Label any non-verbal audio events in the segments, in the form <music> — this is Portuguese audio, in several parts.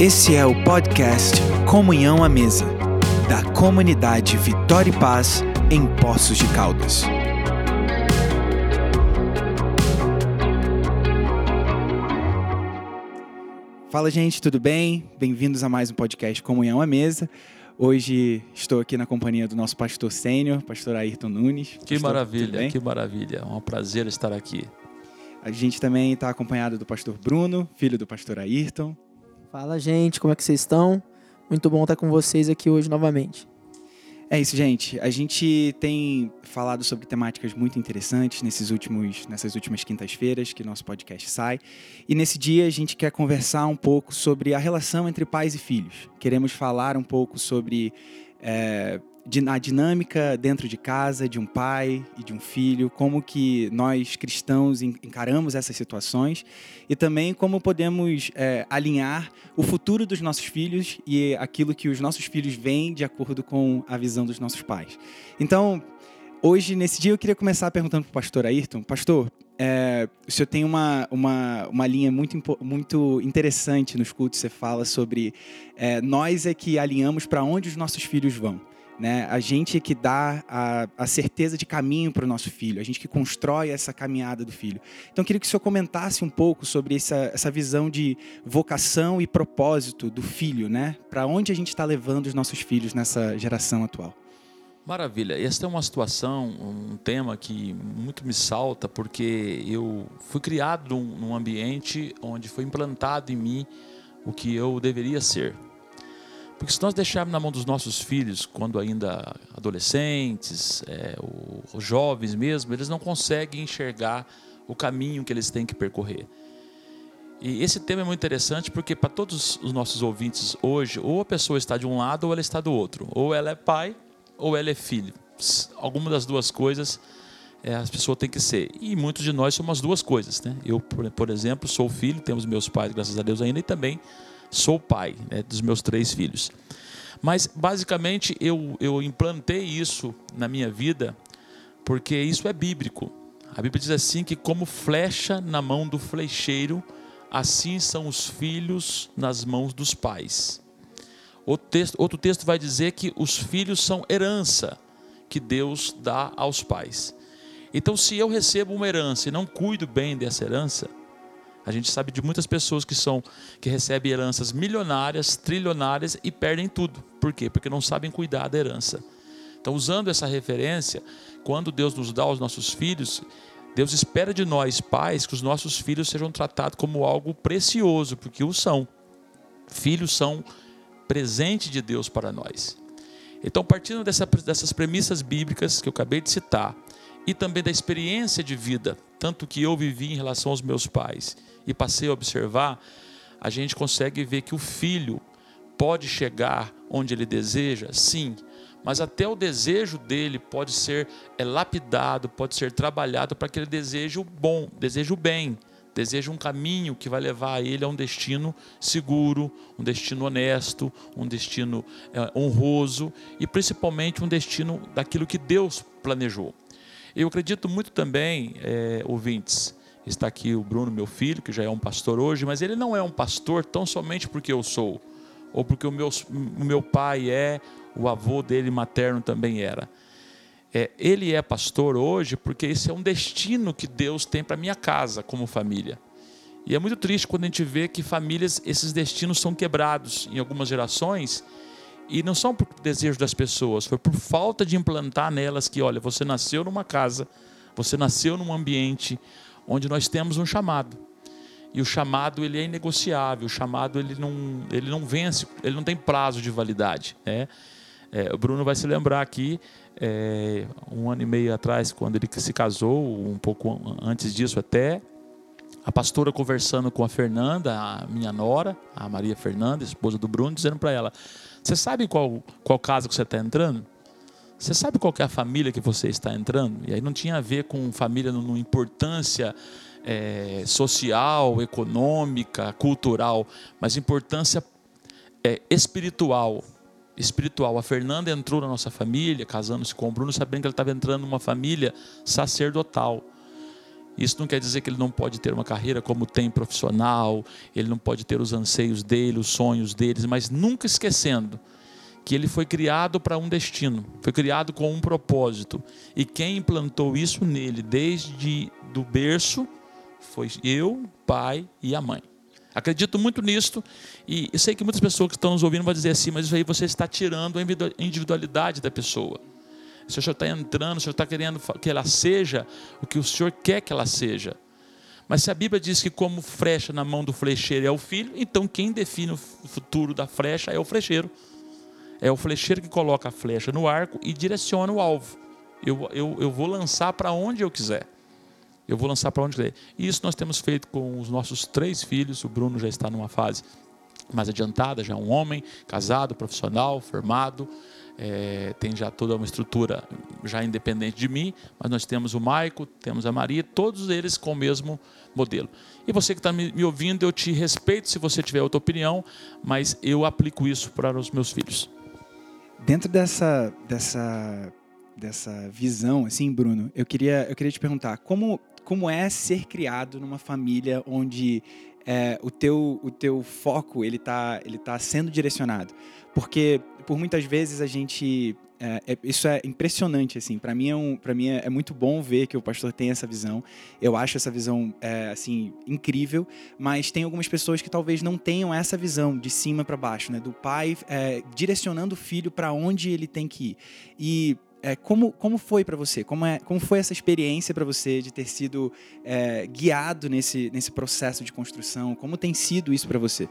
Esse é o podcast Comunhão à Mesa, da comunidade Vitória e Paz em Poços de Caldas. Fala, gente, tudo bem? Bem-vindos a mais um podcast Comunhão à Mesa. Hoje estou aqui na companhia do nosso pastor sênior, pastor Ayrton Nunes. Que Pastor, maravilha, que maravilha. É um prazer estar aqui. A gente também está acompanhado do pastor Bruno, filho do pastor Ayrton. Fala, gente, como é que vocês estão? Muito bom estar com vocês aqui hoje novamente. É isso, gente. A gente tem falado sobre temáticas muito interessantes nesses últimos, nessas últimas quintas-feiras que nosso podcast sai. E nesse dia a gente quer conversar um pouco sobre a relação entre pais e filhos. Queremos falar um pouco sobre é, a dinâmica dentro de casa de um pai e de um filho, como que nós cristãos en- encaramos essas situações e também como podemos é, alinhar o futuro dos nossos filhos e aquilo que os nossos filhos veem de acordo com a visão dos nossos pais. Então, hoje, nesse dia, eu queria começar perguntando para o pastor Ayrton. Pastor, é, o senhor tem uma, uma, uma linha muito, muito interessante nos cultos. Você fala sobre é, nós é que alinhamos para onde os nossos filhos vão. Né? A gente que dá a, a certeza de caminho para o nosso filho, a gente que constrói essa caminhada do filho. Então, eu queria que o senhor comentasse um pouco sobre essa, essa visão de vocação e propósito do filho, né? Para onde a gente está levando os nossos filhos nessa geração atual. Maravilha. Esta é uma situação, um tema que muito me salta, porque eu fui criado num ambiente onde foi implantado em mim o que eu deveria ser. Porque se nós deixarmos na mão dos nossos filhos, quando ainda adolescentes, é, jovens mesmo, eles não conseguem enxergar o caminho que eles têm que percorrer. E esse tema é muito interessante porque para todos os nossos ouvintes hoje, ou a pessoa está de um lado ou ela está do outro. Ou ela é pai ou ela é filho. Alguma das duas coisas é, as pessoas têm que ser. E muitos de nós somos as duas coisas. Né? Eu, por exemplo, sou filho, temos meus pais, graças a Deus ainda, e também sou pai né, dos meus três filhos. Mas, basicamente, eu, eu implantei isso na minha vida porque isso é bíblico. A Bíblia diz assim que como flecha na mão do flecheiro, assim são os filhos nas mãos dos pais. Outro texto, outro texto vai dizer que os filhos são herança que Deus dá aos pais. Então, se eu recebo uma herança e não cuido bem dessa herança, a gente sabe de muitas pessoas que são que recebem heranças milionárias, trilionárias e perdem tudo. Por quê? Porque não sabem cuidar da herança. Então, usando essa referência, quando Deus nos dá aos nossos filhos, Deus espera de nós, pais, que os nossos filhos sejam tratados como algo precioso, porque o são. Filhos são presente de Deus para nós. Então, partindo dessa, dessas premissas bíblicas que eu acabei de citar, e também da experiência de vida, tanto que eu vivi em relação aos meus pais e passei a observar, a gente consegue ver que o filho pode chegar onde ele deseja, sim, mas até o desejo dele pode ser é, lapidado, pode ser trabalhado para que ele deseje o bom, deseje o bem, deseje um caminho que vai levar ele a um destino seguro, um destino honesto, um destino é, honroso e principalmente um destino daquilo que Deus planejou. Eu acredito muito também, é, ouvintes, está aqui o Bruno, meu filho, que já é um pastor hoje, mas ele não é um pastor tão somente porque eu sou, ou porque o meu, o meu pai é, o avô dele materno também era. É, ele é pastor hoje porque esse é um destino que Deus tem para minha casa como família. E é muito triste quando a gente vê que famílias, esses destinos são quebrados em algumas gerações e não são por desejo das pessoas, foi por falta de implantar nelas que, olha, você nasceu numa casa, você nasceu num ambiente onde nós temos um chamado. E o chamado ele é inegociável, o chamado ele não, ele não vence, ele não tem prazo de validade. Né? É, o Bruno vai se lembrar aqui, é, um ano e meio atrás, quando ele se casou, um pouco antes disso até, a pastora conversando com a Fernanda, a minha nora, a Maria Fernanda, esposa do Bruno, dizendo para ela: Você sabe qual, qual casa que você está entrando? Você sabe qual é a família que você está entrando? E aí não tinha a ver com família numa importância é, social, econômica, cultural, mas importância é, espiritual. Espiritual. A Fernanda entrou na nossa família, casando-se com o Bruno, sabendo que ela estava entrando numa família sacerdotal. Isso não quer dizer que ele não pode ter uma carreira como tem profissional, ele não pode ter os anseios dele, os sonhos deles, mas nunca esquecendo que ele foi criado para um destino, foi criado com um propósito. E quem implantou isso nele desde do berço foi eu, pai e a mãe. Acredito muito nisto e eu sei que muitas pessoas que estão nos ouvindo vão dizer assim, mas isso aí você está tirando a individualidade da pessoa. O Senhor está entrando, o Senhor está querendo que ela seja o que o Senhor quer que ela seja. Mas se a Bíblia diz que como flecha na mão do flecheiro é o filho, então quem define o futuro da flecha é o flecheiro. É o flecheiro que coloca a flecha no arco e direciona o alvo. Eu, eu, eu vou lançar para onde eu quiser. Eu vou lançar para onde quiser. Isso nós temos feito com os nossos três filhos. O Bruno já está numa fase mais adiantada, já é um homem, casado, profissional, formado. É, tem já toda uma estrutura já independente de mim, mas nós temos o Maico, temos a Maria, todos eles com o mesmo modelo. E você que está me ouvindo, eu te respeito se você tiver outra opinião, mas eu aplico isso para os meus filhos. Dentro dessa, dessa, dessa visão, assim, Bruno, eu queria, eu queria te perguntar como, como é ser criado numa família onde é, o, teu, o teu foco ele está ele tá sendo direcionado? Porque por muitas vezes a gente é, é, isso é impressionante, assim. Para mim, é, um, mim é, é, muito bom ver que o pastor tem essa visão. Eu acho essa visão, é, assim, incrível. Mas tem algumas pessoas que talvez não tenham essa visão de cima para baixo, né? Do pai é, direcionando o filho para onde ele tem que ir. E é, como, como foi para você? Como, é, como foi essa experiência para você de ter sido é, guiado nesse, nesse processo de construção? Como tem sido isso para você?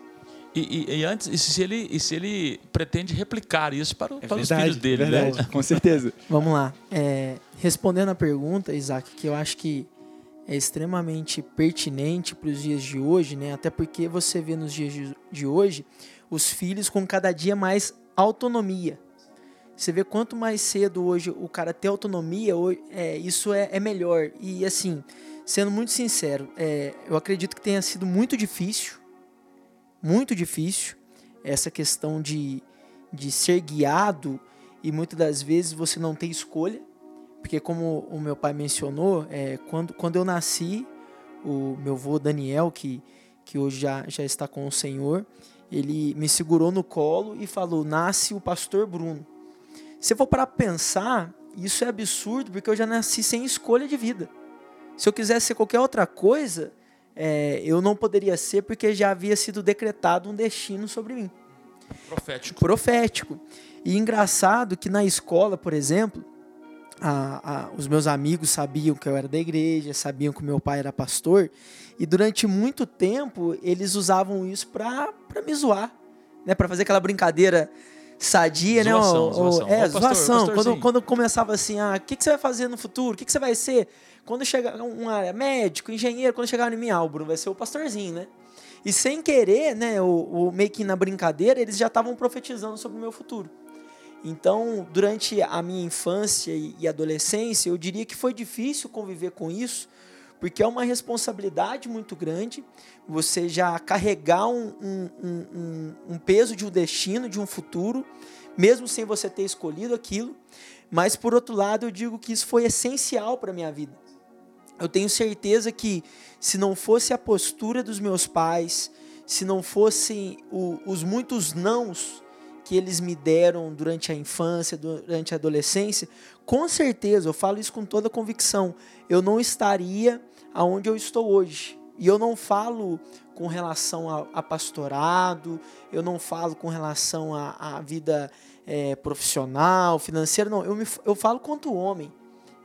E, e, e, antes, e se, ele, e se ele pretende replicar isso para, é para verdade, os filhos dele, né? verdade, né? <laughs> Com certeza. Vamos lá. É, respondendo a pergunta, Isaac, que eu acho que é extremamente pertinente para os dias de hoje, né? Até porque você vê nos dias de, de hoje os filhos com cada dia mais autonomia. Você vê quanto mais cedo hoje o cara ter autonomia, é, isso é, é melhor. E assim, sendo muito sincero, é, eu acredito que tenha sido muito difícil muito difícil essa questão de, de ser guiado e muitas das vezes você não tem escolha, porque como o meu pai mencionou, é, quando, quando eu nasci, o meu avô Daniel, que, que hoje já, já está com o Senhor, ele me segurou no colo e falou: Nasce o pastor Bruno. Se eu for para pensar, isso é absurdo, porque eu já nasci sem escolha de vida. Se eu quisesse ser qualquer outra coisa, é, eu não poderia ser porque já havia sido decretado um destino sobre mim. Profético. Profético. E engraçado que na escola, por exemplo, a, a, os meus amigos sabiam que eu era da igreja, sabiam que meu pai era pastor, e durante muito tempo eles usavam isso para me zoar, né, para fazer aquela brincadeira sadia, zoação, né? Zoação. É, pastor, zoação. Quando, quando começava assim, ah, o que, que você vai fazer no futuro? O que, que você vai ser? Quando chegar um área médico, engenheiro, quando chegar em mim, ah, o Bruno vai ser o pastorzinho, né? E sem querer, né, o, o meio que na brincadeira, eles já estavam profetizando sobre o meu futuro. Então, durante a minha infância e adolescência, eu diria que foi difícil conviver com isso, porque é uma responsabilidade muito grande você já carregar um, um, um, um, peso de um destino, de um futuro, mesmo sem você ter escolhido aquilo. Mas, por outro lado, eu digo que isso foi essencial para a minha vida eu tenho certeza que se não fosse a postura dos meus pais, se não fossem os muitos nãos que eles me deram durante a infância, durante a adolescência, com certeza, eu falo isso com toda convicção, eu não estaria aonde eu estou hoje. E eu não falo com relação a, a pastorado, eu não falo com relação à vida é, profissional, financeira, não. Eu, me, eu falo quanto homem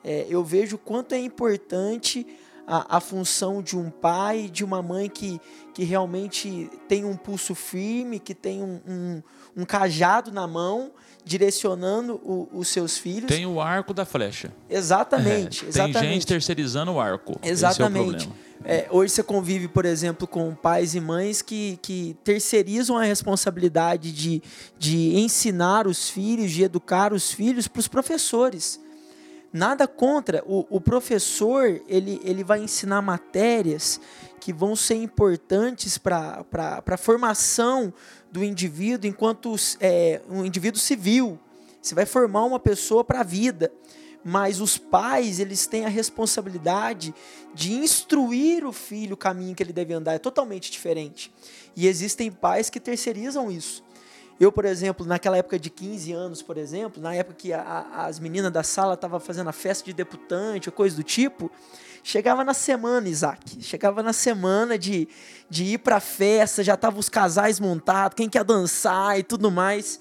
é, eu vejo quanto é importante a, a, função de um pai, de uma mãe que, que realmente tem um pulso firme, que tem um, um, um cajado na mão, direcionando o, os seus filhos. Tem o arco da flecha. Exatamente. É, exatamente. Tem gente terceirizando o arco. Exatamente. É é, hoje você convive, por exemplo, com pais e mães que, que terceirizam a responsabilidade de, de ensinar os filhos, de educar os filhos para os professores. Nada contra. O, o professor ele, ele vai ensinar matérias que vão ser importantes para a formação do indivíduo enquanto é, um indivíduo civil. Você vai formar uma pessoa para a vida. mas os pais, eles têm a responsabilidade de instruir o filho o caminho que ele deve andar, é totalmente diferente. E existem pais que terceirizam isso. Eu, por exemplo, naquela época de 15 anos, por exemplo, na época que a, a, as meninas da sala estavam fazendo a festa de deputante ou coisa do tipo, chegava na semana, Isaac, chegava na semana de, de ir para a festa, já estavam os casais montados, quem quer dançar e tudo mais.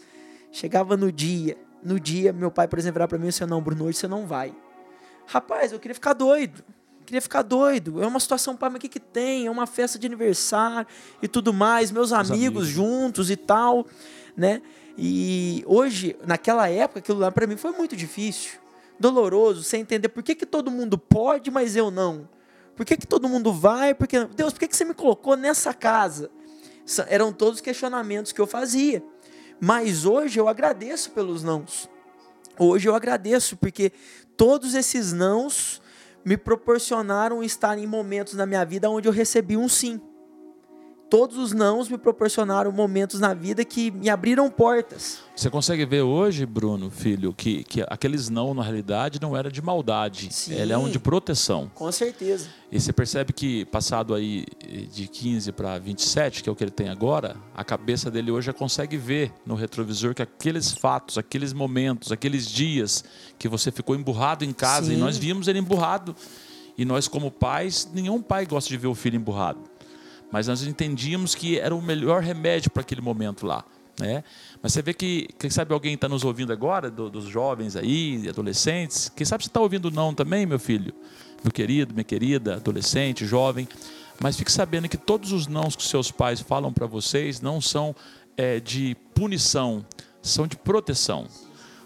Chegava no dia, no dia, meu pai, por exemplo, virar para mim e disse: Não, Bruno, hoje você não vai. Rapaz, eu queria ficar doido. Queria ficar doido. É uma situação, pai, mas o que, que tem? É uma festa de aniversário e tudo mais, meus amigos, amigos juntos e tal, né? E hoje, naquela época, aquilo lá para mim foi muito difícil, doloroso, sem entender por que, que todo mundo pode, mas eu não. Por que, que todo mundo vai? Porque Deus, por que, que você me colocou nessa casa? Eram todos os questionamentos que eu fazia. Mas hoje eu agradeço pelos nãos. Hoje eu agradeço porque todos esses nãos me proporcionaram estar em momentos na minha vida onde eu recebi um sim todos os nãos me proporcionaram momentos na vida que me abriram portas. Você consegue ver hoje, Bruno, filho, que, que aqueles não, na realidade, não era de maldade. Sim, Ele é um de proteção. Com certeza. E você percebe que, passado aí de 15 para 27, que é o que ele tem agora, a cabeça dele hoje já consegue ver no retrovisor que aqueles fatos, aqueles momentos, aqueles dias que você ficou emburrado em casa, Sim. e nós vimos ele emburrado. E nós, como pais, nenhum pai gosta de ver o filho emburrado mas nós entendíamos que era o melhor remédio para aquele momento lá. Né? Mas você vê que, quem sabe alguém está nos ouvindo agora, do, dos jovens aí, adolescentes, quem sabe você está ouvindo não também, meu filho, meu querido, minha querida, adolescente, jovem, mas fique sabendo que todos os nãos que seus pais falam para vocês não são é, de punição, são de proteção,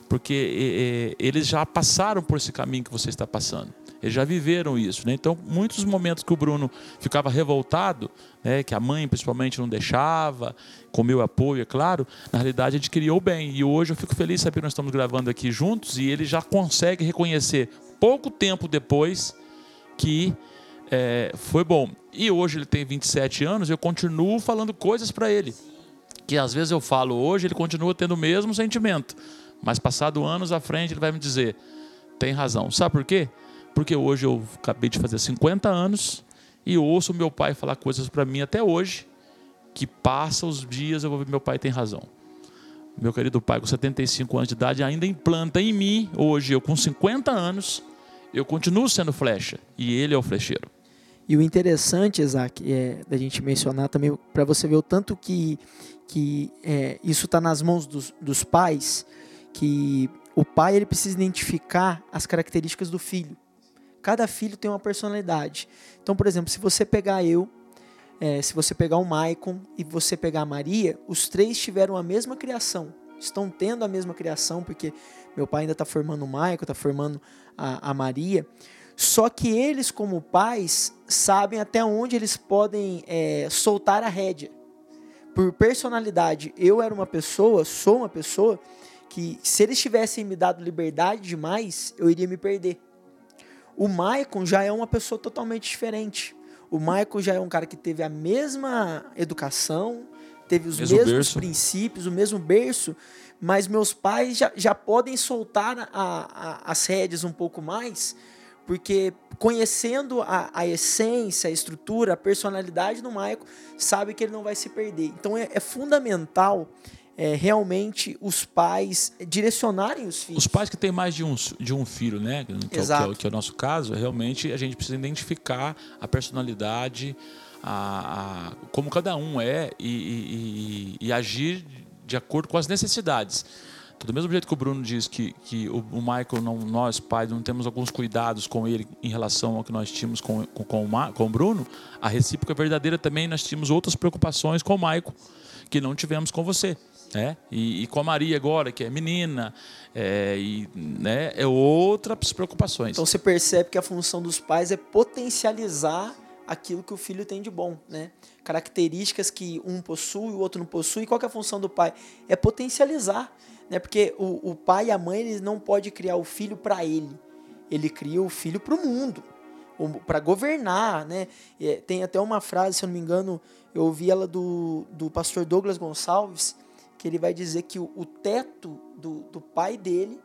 porque é, eles já passaram por esse caminho que você está passando. Eles já viveram isso, né? Então, muitos momentos que o Bruno ficava revoltado, né, que a mãe principalmente não deixava, com meu apoio, é claro, na realidade gente criou bem. E hoje eu fico feliz saber que nós estamos gravando aqui juntos e ele já consegue reconhecer pouco tempo depois que é, foi bom. E hoje ele tem 27 anos, eu continuo falando coisas para ele. Que às vezes eu falo hoje, ele continua tendo o mesmo sentimento. Mas passado anos à frente, ele vai me dizer: tem razão. Sabe por quê? Porque hoje eu acabei de fazer 50 anos e ouço meu pai falar coisas para mim até hoje, que passa os dias eu vou ver meu pai tem razão. Meu querido pai, com 75 anos de idade, ainda implanta em mim, hoje eu com 50 anos, eu continuo sendo flecha e ele é o flecheiro. E o interessante, Isaac, é da gente mencionar também, para você ver o tanto que, que é, isso está nas mãos dos, dos pais, que o pai ele precisa identificar as características do filho. Cada filho tem uma personalidade. Então, por exemplo, se você pegar eu, é, se você pegar o Maicon e você pegar a Maria, os três tiveram a mesma criação. Estão tendo a mesma criação, porque meu pai ainda está formando o Maicon, está formando a, a Maria. Só que eles, como pais, sabem até onde eles podem é, soltar a rédea. Por personalidade, eu era uma pessoa, sou uma pessoa, que se eles tivessem me dado liberdade demais, eu iria me perder. O Maicon já é uma pessoa totalmente diferente. O Maicon já é um cara que teve a mesma educação, teve os mesmo mesmos berço. princípios, o mesmo berço, mas meus pais já, já podem soltar a, a, as rédeas um pouco mais, porque conhecendo a, a essência, a estrutura, a personalidade do Maicon, sabe que ele não vai se perder. Então é, é fundamental é, realmente os pais direcionarem os filhos. Os pais que têm mais de um, de um filho, né? Que, é Exato. É, o, que é o nosso caso, realmente a gente precisa identificar a personalidade, a, a como cada um é e, e, e, agir de acordo com as necessidades. Do mesmo jeito que o Bruno diz que, que o, o Michael, não, nós pais, não temos alguns cuidados com ele em relação ao que nós tínhamos com, com, com, o, com o Bruno, a recíproca verdadeira também nós tínhamos outras preocupações com o Michael que não tivemos com você. Né? E, e, com a Maria agora, que é menina, é, e, né, é outras preocupações. Então você percebe que a função dos pais é potencializar aquilo que o filho tem de bom, né? Características que um possui, o outro não possui. Qual é a função do pai? É potencializar, né? Porque o, o pai e a mãe eles não pode criar o filho para ele, ele cria o filho para o mundo, para governar, né? É, tem até uma frase, se eu não me engano, eu ouvi ela do, do pastor Douglas Gonçalves que ele vai dizer que o, o teto do, do pai dele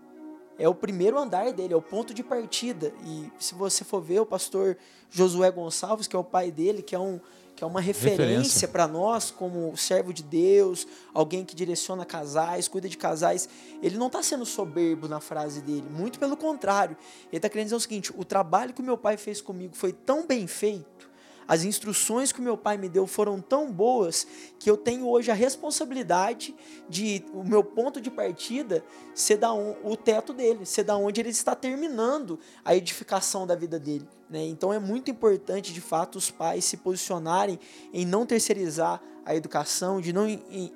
é o primeiro andar dele, é o ponto de partida. E se você for ver o pastor Josué Gonçalves, que é o pai dele, que é um que é uma referência para nós como servo de Deus, alguém que direciona casais, cuida de casais. Ele não está sendo soberbo na frase dele, muito pelo contrário. Ele está querendo dizer o seguinte: o trabalho que o meu pai fez comigo foi tão bem feito as instruções que o meu pai me deu foram tão boas que eu tenho hoje a responsabilidade de o meu ponto de partida ser da on, o teto dele, ser da onde ele está terminando a edificação da vida dele. Né? Então é muito importante, de fato, os pais se posicionarem em não terceirizar a educação, de não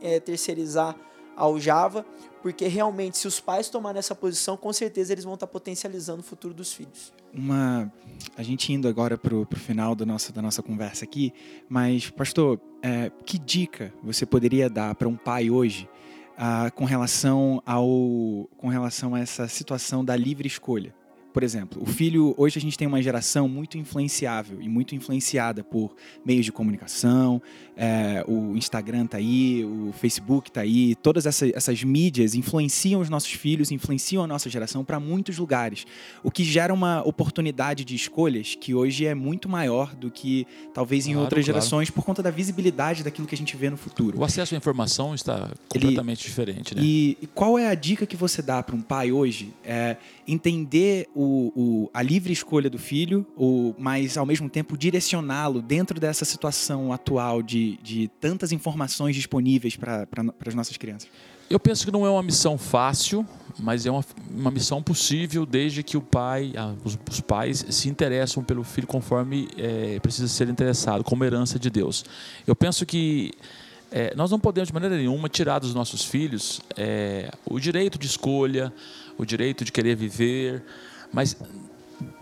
é, terceirizar ao Java, porque realmente, se os pais tomarem essa posição, com certeza eles vão estar potencializando o futuro dos filhos. Uma, a gente indo agora para o final da nossa, da nossa conversa aqui, mas, pastor, é, que dica você poderia dar para um pai hoje ah, com, relação ao, com relação a essa situação da livre escolha? Por exemplo, o filho, hoje a gente tem uma geração muito influenciável e muito influenciada por meios de comunicação, é, o Instagram tá aí, o Facebook tá aí, todas essa, essas mídias influenciam os nossos filhos, influenciam a nossa geração para muitos lugares, o que gera uma oportunidade de escolhas que hoje é muito maior do que talvez em claro, outras claro. gerações por conta da visibilidade daquilo que a gente vê no futuro. O acesso à informação está completamente Ele, diferente, né? E, e qual é a dica que você dá para um pai hoje? É entender o o, o, a livre escolha do filho, o, mas ao mesmo tempo direcioná-lo dentro dessa situação atual de, de tantas informações disponíveis para as nossas crianças? Eu penso que não é uma missão fácil, mas é uma, uma missão possível desde que o pai, os, os pais se interessam pelo filho conforme é, precisa ser interessado, como herança de Deus. Eu penso que é, nós não podemos de maneira nenhuma tirar dos nossos filhos é, o direito de escolha, o direito de querer viver, mas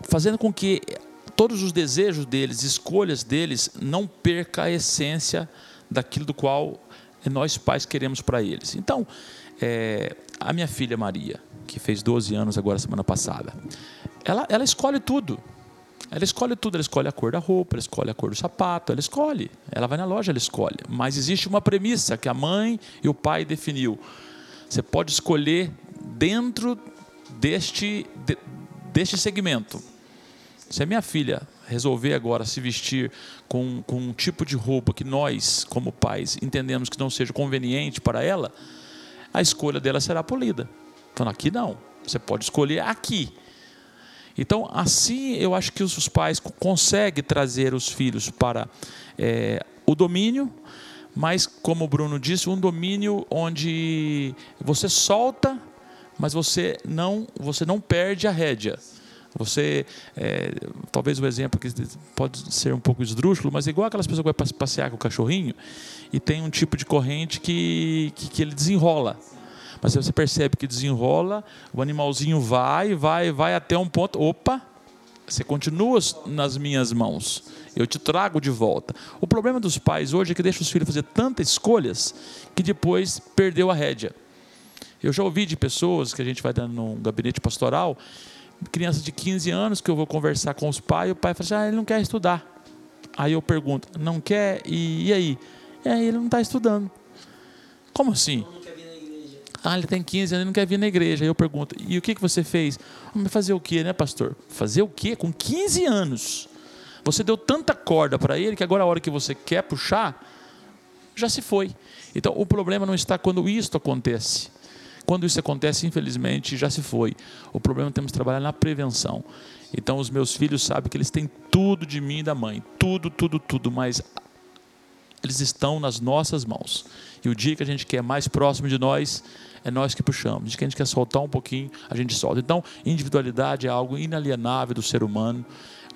fazendo com que todos os desejos deles, escolhas deles, não perca a essência daquilo do qual nós pais queremos para eles. Então, é, a minha filha Maria, que fez 12 anos agora semana passada, ela, ela escolhe tudo. Ela escolhe tudo, ela escolhe a cor da roupa, ela escolhe a cor do sapato, ela escolhe. Ela vai na loja, ela escolhe. Mas existe uma premissa que a mãe e o pai definiu. Você pode escolher dentro deste, de, deste segmento. Se a minha filha resolver agora se vestir com, com um tipo de roupa que nós, como pais, entendemos que não seja conveniente para ela, a escolha dela será polida. Então, aqui não. Você pode escolher aqui. Então, assim, eu acho que os pais conseguem trazer os filhos para é, o domínio, mas, como o Bruno disse, um domínio onde você solta mas você não, você não perde a rédea. Você, é, talvez o exemplo que pode ser um pouco esdrúxulo, mas é igual aquelas pessoas que vão passear com o cachorrinho e tem um tipo de corrente que, que, que ele desenrola. Mas você percebe que desenrola, o animalzinho vai, vai, vai até um ponto. Opa, você continua nas minhas mãos. Eu te trago de volta. O problema dos pais hoje é que deixa os filhos fazer tantas escolhas que depois perdeu a rédea. Eu já ouvi de pessoas que a gente vai dando num gabinete pastoral, crianças de 15 anos que eu vou conversar com os pais, e o pai fala assim: ah, ele não quer estudar. Aí eu pergunto: não quer? E, e aí? E aí ele não está estudando. Como assim? Ah, ele tem 15 anos e não quer vir na igreja. Aí eu pergunto: e o que, que você fez? Fazer o quê, né, pastor? Fazer o quê? Com 15 anos. Você deu tanta corda para ele que agora a hora que você quer puxar, já se foi. Então o problema não está quando isto acontece. Quando isso acontece, infelizmente, já se foi. O problema temos que trabalhar na prevenção. Então, os meus filhos sabem que eles têm tudo de mim e da mãe, tudo, tudo, tudo, mas eles estão nas nossas mãos. E o dia que a gente quer mais próximo de nós, é nós que puxamos. O dia que a gente quer soltar um pouquinho, a gente solta. Então, individualidade é algo inalienável do ser humano.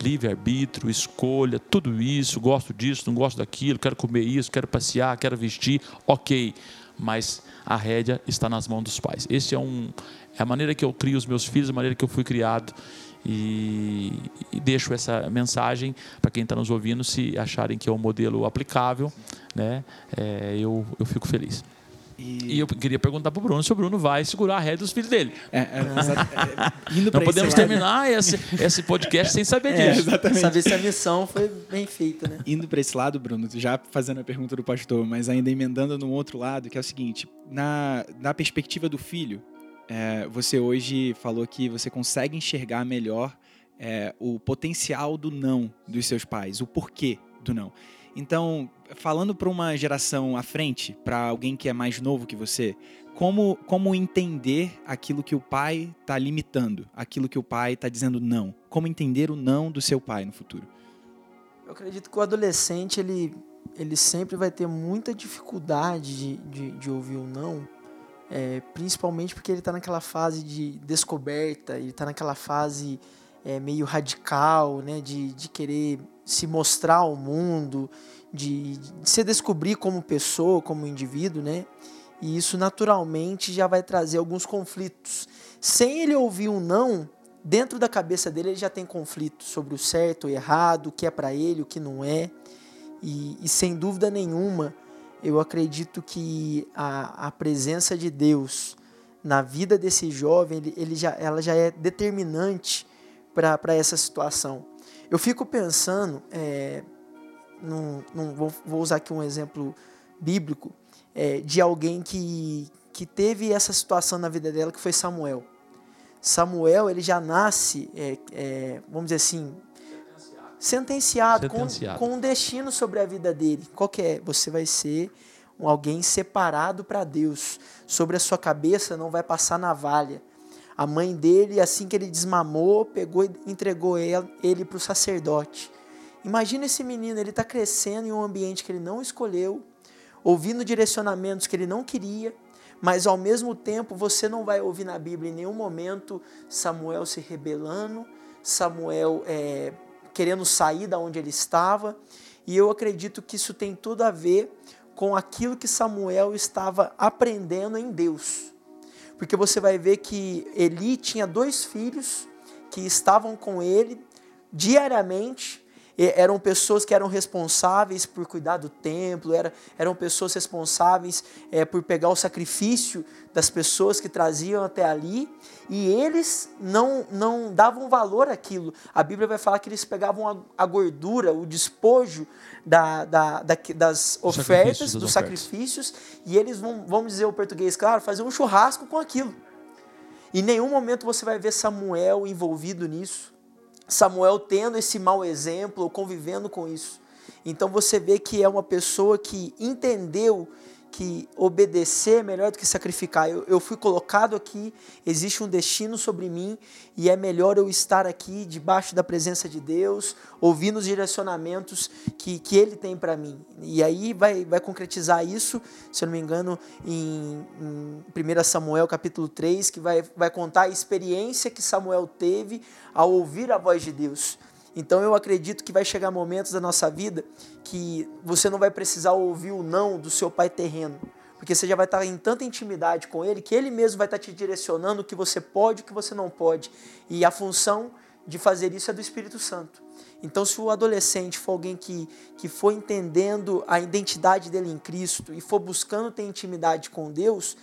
Livre-arbítrio, escolha, tudo isso, gosto disso, não gosto daquilo, quero comer isso, quero passear, quero vestir, ok. Mas a rédea está nas mãos dos pais. Esse é um é a maneira que eu crio os meus filhos, a maneira que eu fui criado e, e deixo essa mensagem para quem está nos ouvindo, se acharem que é um modelo aplicável, né? É, eu eu fico feliz. E... e eu queria perguntar para o Bruno se o Bruno vai segurar a rédea dos filhos dele. É, é, é, Não podemos terminar esse, esse podcast sem saber é, disso. Exatamente. Saber se a missão foi bem feita. Né? Indo para esse lado, Bruno, já fazendo a pergunta do pastor, mas ainda emendando no outro lado, que é o seguinte: na, na perspectiva do filho, é, você hoje falou que você consegue enxergar melhor é, o potencial do não dos seus pais, o porquê do não. Então, falando para uma geração à frente, para alguém que é mais novo que você, como, como entender aquilo que o pai está limitando, aquilo que o pai está dizendo não? Como entender o não do seu pai no futuro? Eu acredito que o adolescente ele, ele sempre vai ter muita dificuldade de, de, de ouvir o não, é, principalmente porque ele está naquela fase de descoberta, ele está naquela fase é, meio radical, né, de, de querer se mostrar ao mundo, de, de se descobrir como pessoa, como indivíduo, né? E isso naturalmente já vai trazer alguns conflitos. Sem ele ouvir um não, dentro da cabeça dele ele já tem conflito sobre o certo ou errado, o que é para ele, o que não é. E, e, sem dúvida nenhuma, eu acredito que a, a presença de Deus na vida desse jovem, ele, ele já, ela já é determinante para essa situação. Eu fico pensando, é, num, num, vou, vou, usar aqui um exemplo bíblico, é, de alguém que, que teve essa situação na vida dela, que foi Samuel. Samuel, ele já nasce, é, é vamos dizer assim, sentenciado, sentenciado. Com, com, um destino sobre a vida dele. Qual que é? Você vai ser alguém separado para Deus. Sobre a sua cabeça não vai passar navalha. A mãe dele, assim que ele desmamou, pegou e entregou ele para o sacerdote. Imagina esse menino, ele está crescendo em um ambiente que ele não escolheu, ouvindo direcionamentos que ele não queria, mas ao mesmo tempo você não vai ouvir na Bíblia em nenhum momento Samuel se rebelando, Samuel é, querendo sair da onde ele estava, e eu acredito que isso tem tudo a ver com aquilo que Samuel estava aprendendo em Deus porque você vai ver que Eli tinha dois filhos que estavam com ele diariamente eram pessoas que eram responsáveis por cuidar do templo, era, eram pessoas responsáveis é, por pegar o sacrifício das pessoas que traziam até ali, e eles não, não davam valor àquilo. A Bíblia vai falar que eles pegavam a, a gordura, o despojo da, da, da das ofertas, dos sacrifícios, e eles vão, vamos dizer o português, claro, fazer um churrasco com aquilo. Em nenhum momento você vai ver Samuel envolvido nisso. Samuel tendo esse mau exemplo, convivendo com isso. Então você vê que é uma pessoa que entendeu que obedecer é melhor do que sacrificar. Eu, eu fui colocado aqui, existe um destino sobre mim e é melhor eu estar aqui debaixo da presença de Deus, ouvindo os direcionamentos que, que Ele tem para mim. E aí vai, vai concretizar isso, se eu não me engano, em, em 1 Samuel capítulo 3, que vai, vai contar a experiência que Samuel teve ao ouvir a voz de Deus. Então eu acredito que vai chegar momentos da nossa vida que você não vai precisar ouvir o não do seu pai terreno, porque você já vai estar em tanta intimidade com ele que ele mesmo vai estar te direcionando o que você pode e o que você não pode. E a função de fazer isso é do Espírito Santo. Então, se o adolescente for alguém que, que for entendendo a identidade dele em Cristo e for buscando ter intimidade com Deus,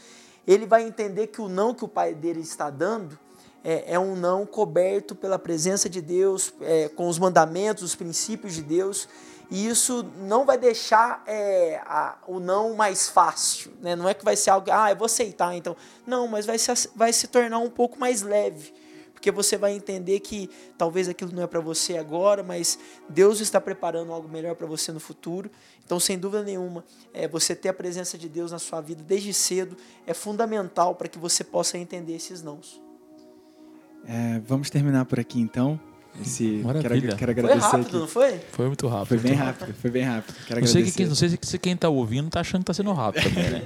ele vai entender que o não que o pai dele está dando é, é um não coberto pela presença de Deus, é, com os mandamentos, os princípios de Deus. E isso não vai deixar é, a, o não mais fácil. Né? Não é que vai ser algo, ah, eu vou aceitar então. Não, mas vai se, vai se tornar um pouco mais leve. Porque você vai entender que talvez aquilo não é para você agora, mas Deus está preparando algo melhor para você no futuro. Então, sem dúvida nenhuma, é, você ter a presença de Deus na sua vida desde cedo é fundamental para que você possa entender esses nãos. É, vamos terminar por aqui então. Esse, Maravilha. Quero, quero agradecer foi rápido, aqui. não foi? Foi muito rápido. Foi bem rápido, foi bem rápido. Quero não, sei que, não sei se quem está ouvindo está achando que está sendo rápido também, né?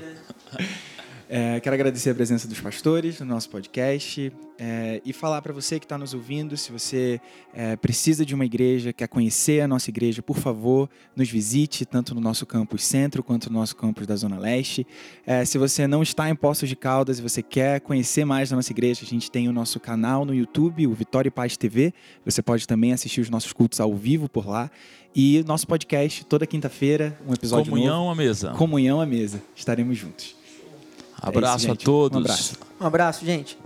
<laughs> É, quero agradecer a presença dos pastores no nosso podcast é, e falar para você que está nos ouvindo, se você é, precisa de uma igreja, quer conhecer a nossa igreja, por favor, nos visite, tanto no nosso campus centro quanto no nosso campus da Zona Leste. É, se você não está em Poços de Caldas e você quer conhecer mais da nossa igreja, a gente tem o nosso canal no YouTube, o Vitória e Paz TV. Você pode também assistir os nossos cultos ao vivo por lá. E nosso podcast, toda quinta-feira, um episódio Comunhão novo. à mesa. Comunhão à mesa. Estaremos juntos. Abraço é isso, a todos. Um abraço. Um abraço, gente.